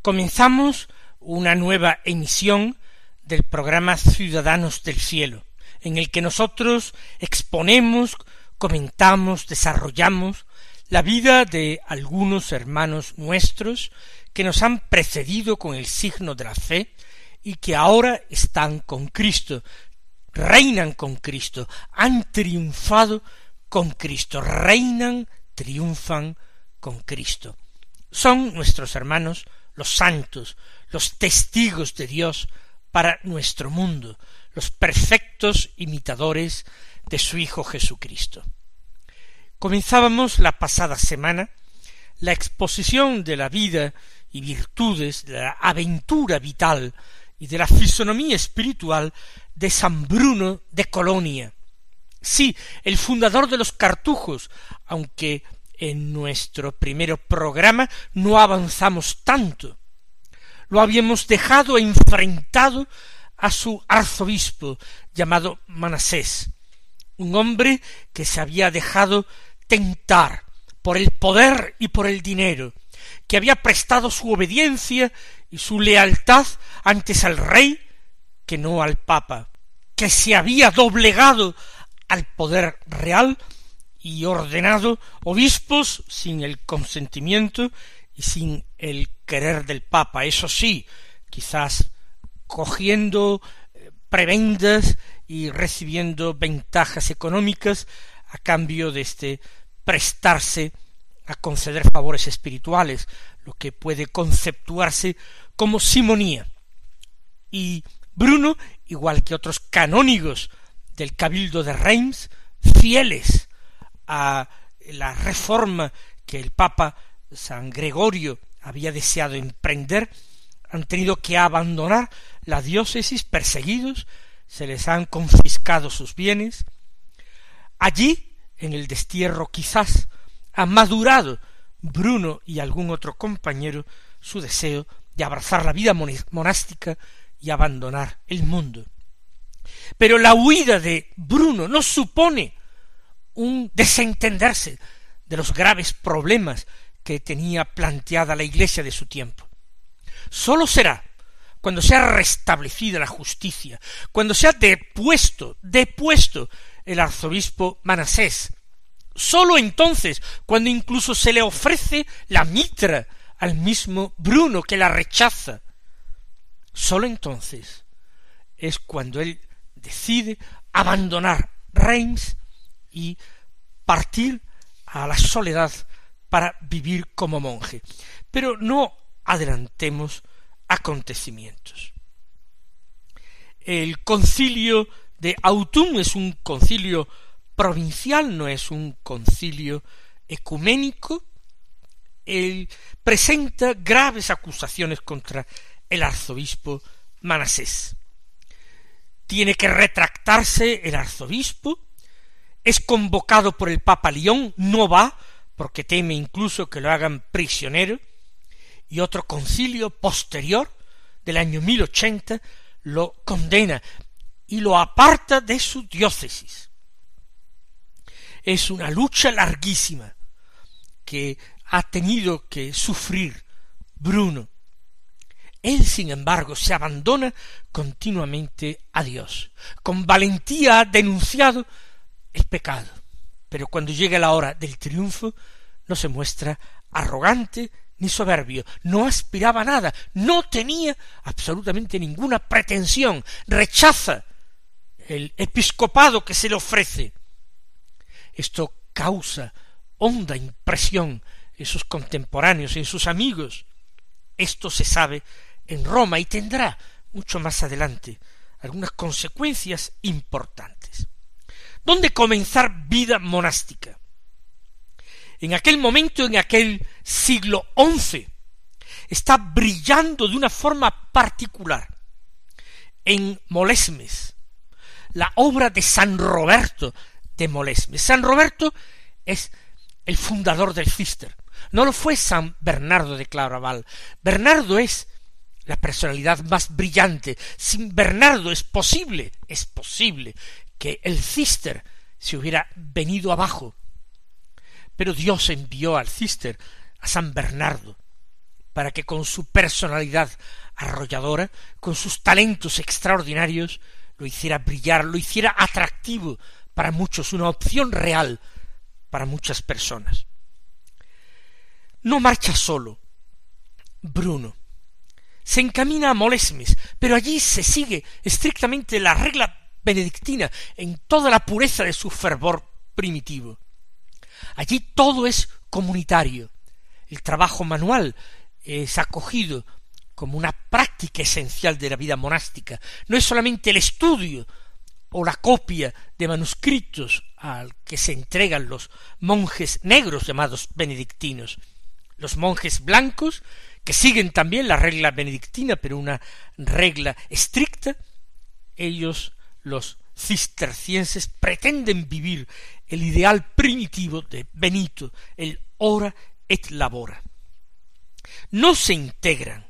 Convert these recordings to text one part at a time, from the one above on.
Comenzamos una nueva emisión del programa Ciudadanos del Cielo, en el que nosotros exponemos, comentamos, desarrollamos la vida de algunos hermanos nuestros que nos han precedido con el signo de la fe y que ahora están con Cristo, reinan con Cristo, han triunfado con Cristo, reinan, triunfan con Cristo son nuestros hermanos los santos, los testigos de Dios para nuestro mundo, los perfectos imitadores de su Hijo Jesucristo. Comenzábamos la pasada semana la exposición de la vida y virtudes, de la aventura vital y de la fisonomía espiritual de San Bruno de Colonia. Sí, el fundador de los cartujos, aunque en nuestro primer programa no avanzamos tanto. Lo habíamos dejado enfrentado a su arzobispo llamado Manasés, un hombre que se había dejado tentar por el poder y por el dinero, que había prestado su obediencia y su lealtad antes al rey que no al papa, que se había doblegado al poder real y ordenado obispos sin el consentimiento y sin el querer del Papa. Eso sí, quizás cogiendo eh, prebendas y recibiendo ventajas económicas a cambio de este prestarse a conceder favores espirituales, lo que puede conceptuarse como simonía. Y Bruno, igual que otros canónigos del cabildo de Reims, fieles a la reforma que el Papa San Gregorio había deseado emprender, han tenido que abandonar la diócesis perseguidos, se les han confiscado sus bienes. Allí, en el destierro quizás, ha madurado Bruno y algún otro compañero su deseo de abrazar la vida monástica y abandonar el mundo. Pero la huida de Bruno no supone un desentenderse de los graves problemas que tenía planteada la Iglesia de su tiempo. Sólo será cuando sea restablecida la justicia, cuando sea depuesto, depuesto el arzobispo Manasés, sólo entonces, cuando incluso se le ofrece la mitra al mismo Bruno que la rechaza, sólo entonces es cuando él decide abandonar Reims y partir a la soledad para vivir como monje. Pero no adelantemos acontecimientos. El concilio de Autun es un concilio provincial, no es un concilio ecuménico. Él presenta graves acusaciones contra el arzobispo Manasés. Tiene que retractarse el arzobispo, es convocado por el Papa León, no va, porque teme incluso que lo hagan prisionero, y otro concilio posterior, del año mil ochenta, lo condena y lo aparta de su diócesis. Es una lucha larguísima que ha tenido que sufrir Bruno. Él, sin embargo, se abandona continuamente a Dios. Con valentía ha denunciado el pecado. Pero cuando llega la hora del triunfo, no se muestra arrogante ni soberbio, no aspiraba a nada, no tenía absolutamente ninguna pretensión, rechaza el episcopado que se le ofrece. Esto causa honda impresión en sus contemporáneos, en sus amigos. Esto se sabe en Roma y tendrá mucho más adelante algunas consecuencias importantes. ¿Dónde comenzar vida monástica? En aquel momento, en aquel siglo XI, está brillando de una forma particular en Molesmes, la obra de San Roberto de Molesmes. San Roberto es el fundador del Cister. No lo fue San Bernardo de Claraval. Bernardo es la personalidad más brillante. Sin Bernardo es posible, es posible que el Cister se hubiera venido abajo. Pero Dios envió al Cister a San Bernardo para que con su personalidad arrolladora, con sus talentos extraordinarios, lo hiciera brillar, lo hiciera atractivo para muchos, una opción real para muchas personas. No marcha solo Bruno, se encamina a Molesmes, pero allí se sigue estrictamente la regla benedictina en toda la pureza de su fervor primitivo. Allí todo es comunitario. El trabajo manual es acogido como una práctica esencial de la vida monástica. No es solamente el estudio o la copia de manuscritos al que se entregan los monjes negros llamados benedictinos. Los monjes blancos, que siguen también la regla benedictina, pero una regla estricta, ellos, los cistercienses, pretenden vivir el ideal primitivo de Benito, el ora et labora. No se integran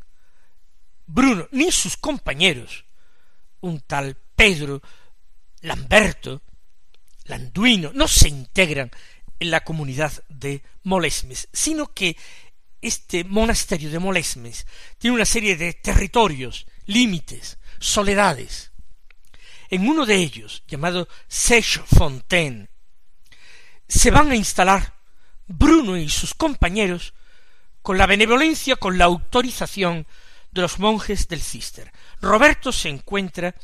Bruno ni sus compañeros, un tal Pedro, Lamberto, Landuino, no se integran en la comunidad de Molesmes, sino que este monasterio de Molesmes tiene una serie de territorios, límites, soledades. En uno de ellos, llamado Sèche Fontaine, se van a instalar Bruno y sus compañeros con la benevolencia, con la autorización de los monjes del Cister. Roberto se encuentra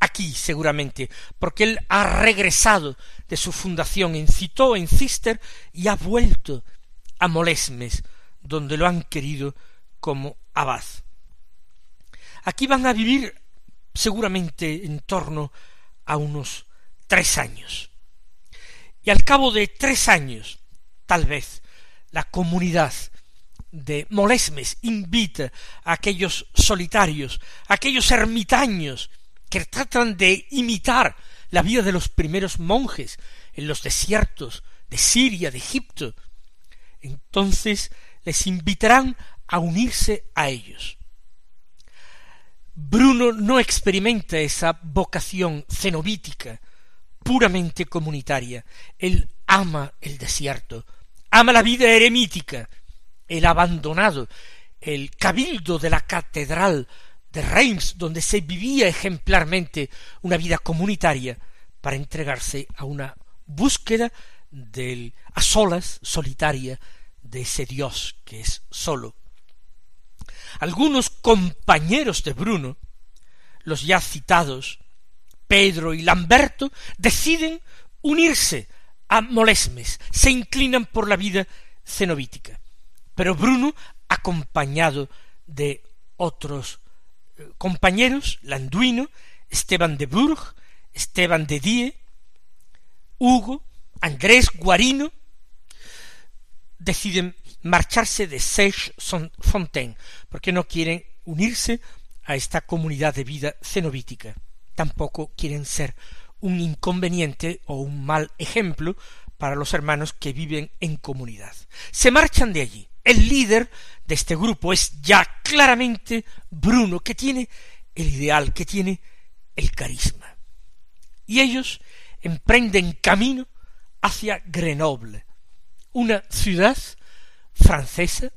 aquí seguramente, porque él ha regresado de su fundación en Citó, en Cister, y ha vuelto a Molesmes, donde lo han querido como abad. Aquí van a vivir seguramente en torno a unos tres años. Y al cabo de tres años, tal vez, la comunidad de Molesmes invita a aquellos solitarios, a aquellos ermitaños que tratan de imitar la vida de los primeros monjes en los desiertos de Siria, de Egipto, entonces les invitarán a unirse a ellos. Bruno no experimenta esa vocación cenobítica, puramente comunitaria. Él ama el desierto, ama la vida eremítica, el abandonado, el cabildo de la catedral de Reims, donde se vivía ejemplarmente una vida comunitaria, para entregarse a una búsqueda del a solas solitaria de ese Dios que es solo. Algunos compañeros de Bruno, los ya citados, Pedro y Lamberto, deciden unirse a Molesmes, se inclinan por la vida cenobítica. Pero Bruno, acompañado de otros eh, compañeros, Landuino, Esteban de Bourg, Esteban de Die, Hugo, Andrés Guarino, deciden marcharse de Sèche-Fontaine, porque no quieren unirse a esta comunidad de vida cenobítica. Tampoco quieren ser un inconveniente o un mal ejemplo para los hermanos que viven en comunidad. Se marchan de allí, el líder de este grupo es ya claramente Bruno, que tiene el ideal, que tiene el carisma. Y ellos emprenden camino hacia Grenoble, una ciudad francesa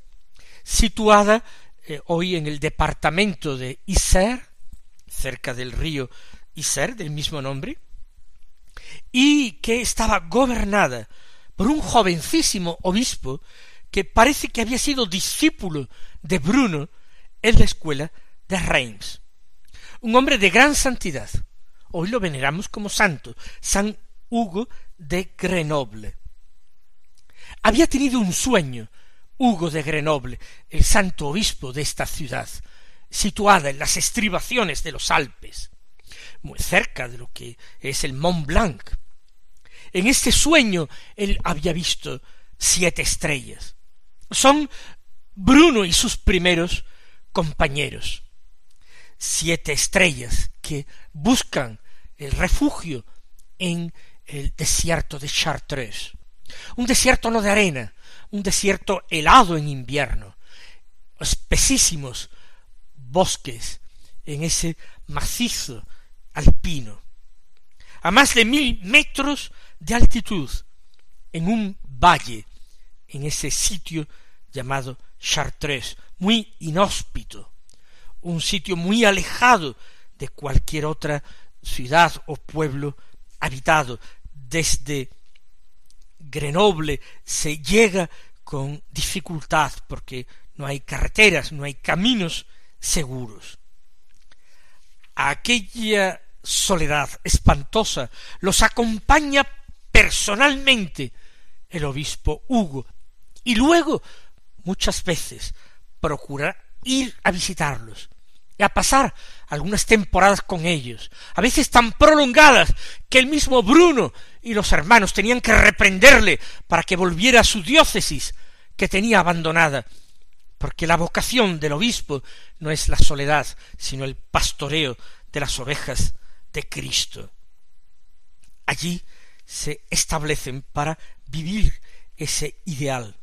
situada eh, hoy en el departamento de Isère, cerca del río Isère, del mismo nombre, y que estaba gobernada por un jovencísimo obispo que parece que había sido discípulo de Bruno en la escuela de Reims. Un hombre de gran santidad. Hoy lo veneramos como santo, San Hugo de Grenoble. había tenido un sueño Hugo de Grenoble, el santo obispo de esta ciudad, situada en las estribaciones de los Alpes, muy cerca de lo que es el Mont Blanc. En este sueño él había visto siete estrellas. Son Bruno y sus primeros compañeros. Siete estrellas que buscan el refugio en el desierto de Chartres. Un desierto no de arena, un desierto helado en invierno, espesísimos bosques en ese macizo alpino, a más de mil metros de altitud, en un valle, en ese sitio llamado Chartres, muy inhóspito, un sitio muy alejado de cualquier otra ciudad o pueblo habitado. Desde Grenoble se llega con dificultad porque no hay carreteras, no hay caminos seguros. aquella soledad espantosa los acompaña personalmente el obispo Hugo y luego muchas veces procura ir a visitarlos a pasar algunas temporadas con ellos, a veces tan prolongadas que el mismo Bruno y los hermanos tenían que reprenderle para que volviera a su diócesis que tenía abandonada, porque la vocación del obispo no es la soledad, sino el pastoreo de las ovejas de Cristo. Allí se establecen para vivir ese ideal.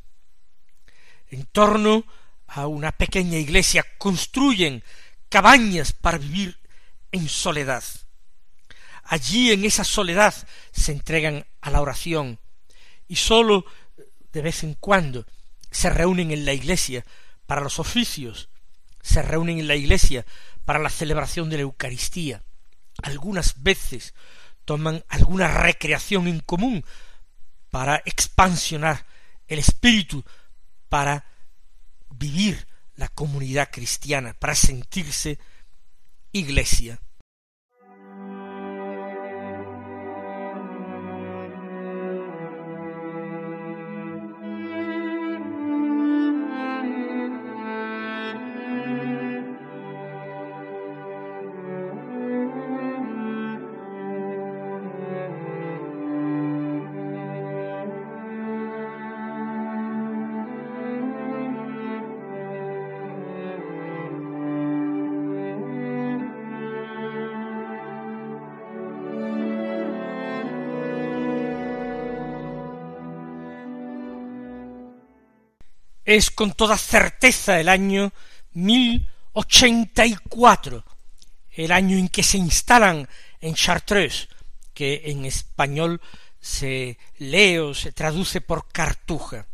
En torno a una pequeña iglesia construyen cabañas para vivir en soledad. Allí en esa soledad se entregan a la oración y sólo de vez en cuando se reúnen en la iglesia para los oficios, se reúnen en la iglesia para la celebración de la Eucaristía. Algunas veces toman alguna recreación en común para expansionar el espíritu, para vivir la comunidad cristiana, para sentirse iglesia. Es con toda certeza el año mil ochenta y cuatro, el año en que se instalan en Chartres, que en español se lee o se traduce por Cartuja.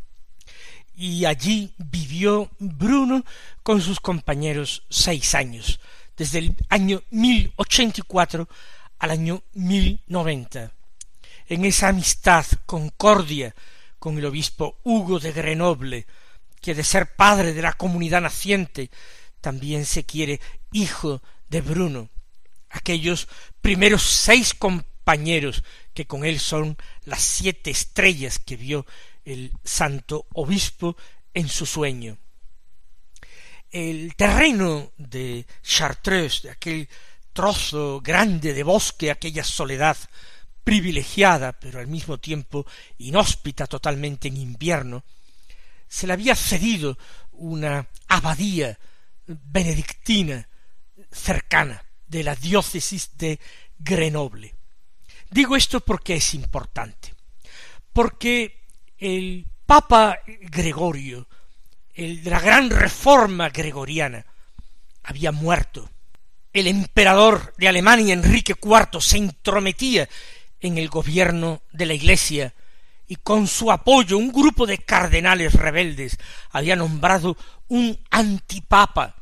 Y allí vivió Bruno con sus compañeros seis años, desde el año mil ochenta y cuatro al año mil noventa. En esa amistad, concordia con el obispo Hugo de Grenoble, que de ser padre de la comunidad naciente, también se quiere hijo de Bruno, aquellos primeros seis compañeros que con él son las siete estrellas que vio el santo obispo en su sueño. El terreno de Chartreuse, de aquel trozo grande de bosque, aquella soledad privilegiada, pero al mismo tiempo inhóspita totalmente en invierno, se le había cedido una abadía benedictina cercana de la diócesis de Grenoble. Digo esto porque es importante, porque el Papa Gregorio, el de la gran reforma gregoriana, había muerto. El emperador de Alemania, Enrique IV, se intrometía en el gobierno de la Iglesia y con su apoyo un grupo de cardenales rebeldes había nombrado un antipapa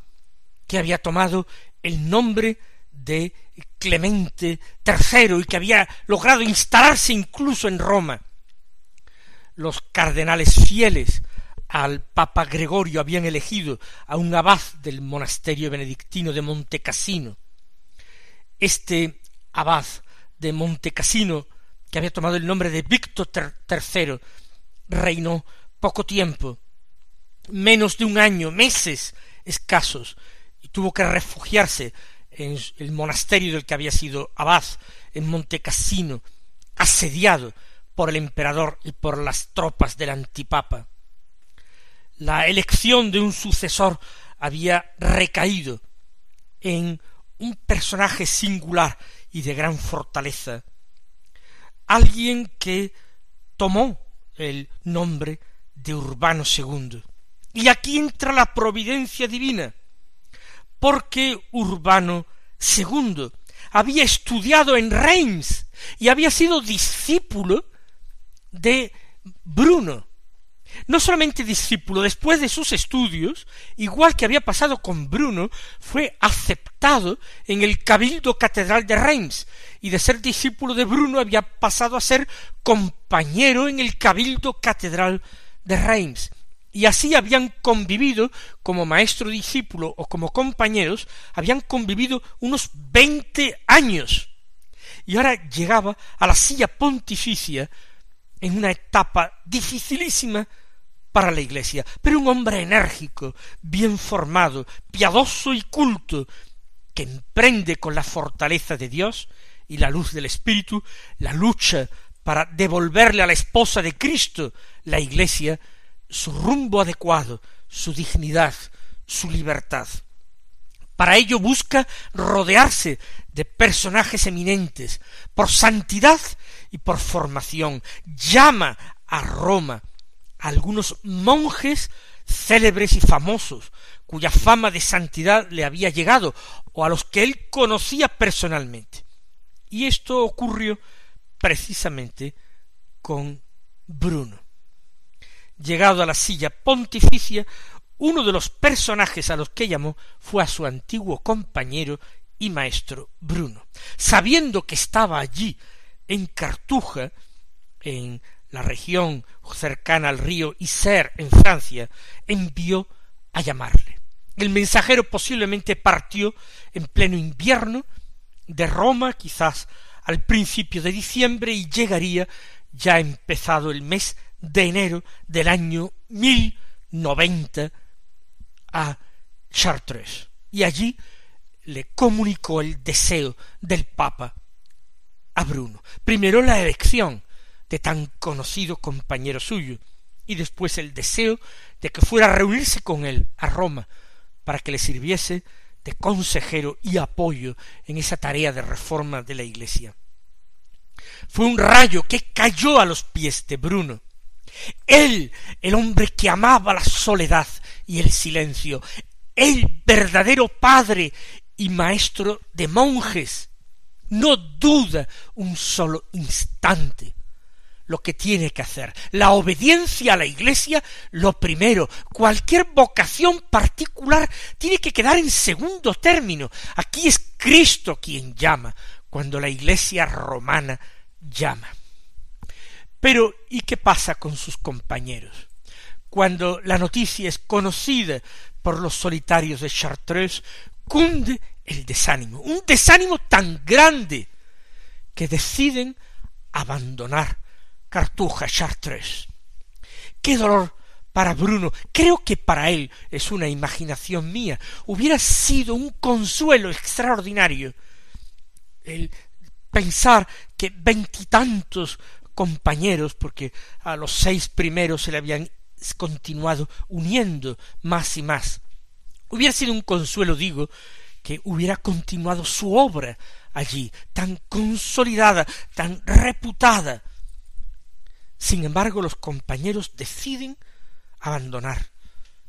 que había tomado el nombre de Clemente III y que había logrado instalarse incluso en Roma. Los cardenales fieles al Papa Gregorio habían elegido a un abad del monasterio benedictino de Montecassino. Este abad de Montecassino que había tomado el nombre de Víctor III, reinó poco tiempo, menos de un año, meses escasos, y tuvo que refugiarse en el monasterio del que había sido abad, en Monte Cassino, asediado por el emperador y por las tropas del antipapa. La elección de un sucesor había recaído en un personaje singular y de gran fortaleza, alguien que tomó el nombre de Urbano II. Y aquí entra la providencia divina, porque Urbano II había estudiado en Reims y había sido discípulo de Bruno. No solamente discípulo, después de sus estudios, igual que había pasado con Bruno, fue aceptado en el Cabildo Catedral de Reims, y de ser discípulo de Bruno había pasado a ser compañero en el Cabildo Catedral de Reims. Y así habían convivido como maestro discípulo o como compañeros, habían convivido unos veinte años. Y ahora llegaba a la silla pontificia en una etapa dificilísima para la Iglesia, pero un hombre enérgico, bien formado, piadoso y culto, que emprende con la fortaleza de Dios y la luz del Espíritu la lucha para devolverle a la esposa de Cristo, la Iglesia, su rumbo adecuado, su dignidad, su libertad. Para ello busca rodearse de personajes eminentes, por santidad y por formación. Llama a Roma algunos monjes célebres y famosos, cuya fama de santidad le había llegado, o a los que él conocía personalmente. Y esto ocurrió precisamente con Bruno. Llegado a la silla pontificia, uno de los personajes a los que llamó fue a su antiguo compañero y maestro Bruno. Sabiendo que estaba allí en Cartuja, en la región cercana al río Isère en Francia, envió a llamarle. El mensajero posiblemente partió en pleno invierno de Roma, quizás al principio de diciembre, y llegaría ya empezado el mes de enero del año mil noventa a Chartres. Y allí le comunicó el deseo del Papa a Bruno. Primero la elección tan conocido compañero suyo, y después el deseo de que fuera a reunirse con él a Roma para que le sirviese de consejero y apoyo en esa tarea de reforma de la Iglesia. Fue un rayo que cayó a los pies de Bruno. Él, el hombre que amaba la soledad y el silencio, el verdadero padre y maestro de monjes, no duda un solo instante lo que tiene que hacer. La obediencia a la Iglesia, lo primero. Cualquier vocación particular tiene que quedar en segundo término. Aquí es Cristo quien llama, cuando la Iglesia romana llama. Pero, ¿y qué pasa con sus compañeros? Cuando la noticia es conocida por los solitarios de Chartreuse, cunde el desánimo, un desánimo tan grande que deciden abandonar Cartuja Chartres. Qué dolor para Bruno. Creo que para él es una imaginación mía. Hubiera sido un consuelo extraordinario el pensar que veintitantos compañeros, porque a los seis primeros se le habían continuado uniendo más y más. Hubiera sido un consuelo, digo, que hubiera continuado su obra allí, tan consolidada, tan reputada. Sin embargo, los compañeros deciden abandonar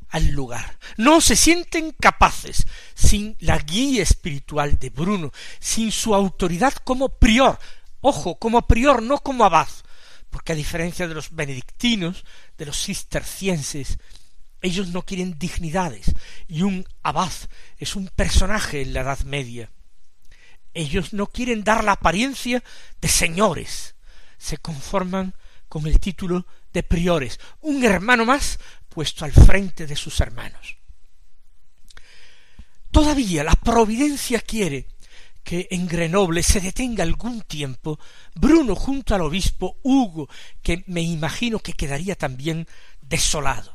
al lugar. No se sienten capaces, sin la guía espiritual de Bruno, sin su autoridad como prior, ojo, como prior, no como abad, porque a diferencia de los benedictinos, de los cistercienses, ellos no quieren dignidades, y un abad es un personaje en la Edad Media. Ellos no quieren dar la apariencia de señores, se conforman con el título de priores, un hermano más puesto al frente de sus hermanos. Todavía la providencia quiere que en Grenoble se detenga algún tiempo Bruno junto al obispo Hugo, que me imagino que quedaría también desolado.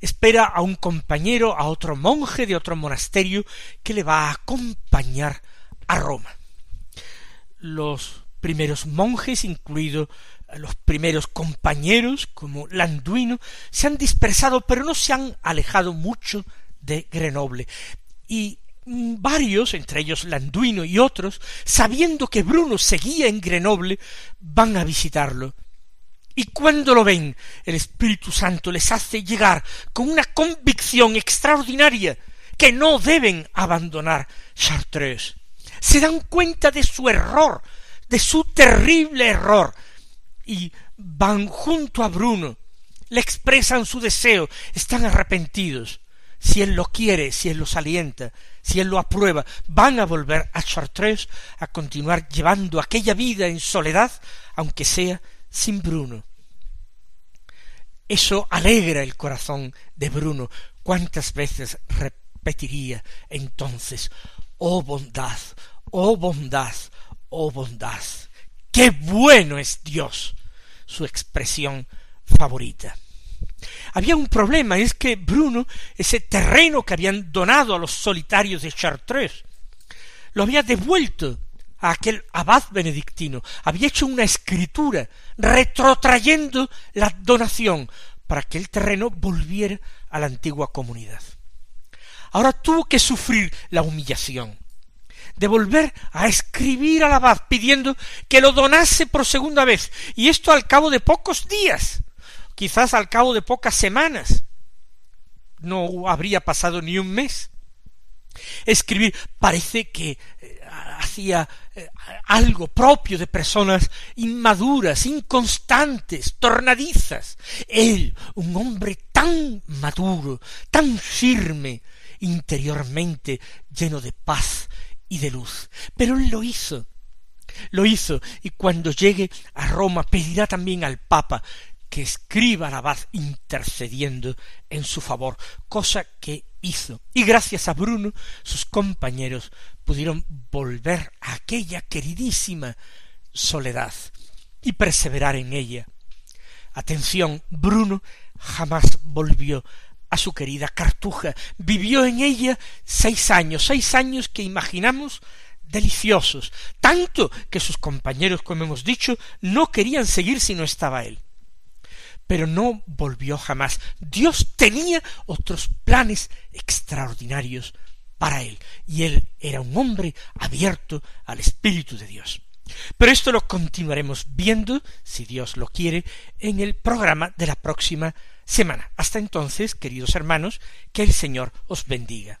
Espera a un compañero, a otro monje de otro monasterio, que le va a acompañar a Roma. Los primeros monjes, incluidos los primeros compañeros, como Landuino, se han dispersado, pero no se han alejado mucho de Grenoble. Y varios, entre ellos Landuino y otros, sabiendo que Bruno seguía en Grenoble, van a visitarlo. Y cuando lo ven, el Espíritu Santo les hace llegar con una convicción extraordinaria que no deben abandonar Chartreuse. Se dan cuenta de su error, de su terrible error, y van junto a Bruno, le expresan su deseo, están arrepentidos. Si él lo quiere, si él los alienta, si él lo aprueba, van a volver a Chartres a continuar llevando aquella vida en soledad, aunque sea sin Bruno. Eso alegra el corazón de Bruno. ¿Cuántas veces repetiría entonces, oh bondad, oh bondad, oh bondad? ¡Qué bueno es Dios! Su expresión favorita. Había un problema, es que Bruno, ese terreno que habían donado a los solitarios de Chartres, lo había devuelto a aquel abad benedictino, había hecho una escritura retrotrayendo la donación para que el terreno volviera a la antigua comunidad. Ahora tuvo que sufrir la humillación de volver a escribir al abad pidiendo que lo donase por segunda vez, y esto al cabo de pocos días quizás al cabo de pocas semanas. No habría pasado ni un mes. Escribir parece que eh, hacía eh, algo propio de personas inmaduras, inconstantes, tornadizas. Él, un hombre tan maduro, tan firme, interiormente lleno de paz y de luz. Pero él lo hizo. Lo hizo, y cuando llegue a Roma pedirá también al Papa que escriba la abad intercediendo en su favor, cosa que hizo. Y gracias a Bruno, sus compañeros pudieron volver a aquella queridísima soledad y perseverar en ella. Atención, Bruno jamás volvió su querida Cartuja, vivió en ella seis años, seis años que imaginamos deliciosos, tanto que sus compañeros, como hemos dicho, no querían seguir si no estaba él pero no volvió jamás. Dios tenía otros planes extraordinarios para él, y él era un hombre abierto al Espíritu de Dios. Pero esto lo continuaremos viendo, si Dios lo quiere, en el programa de la próxima semana. Hasta entonces, queridos hermanos, que el Señor os bendiga.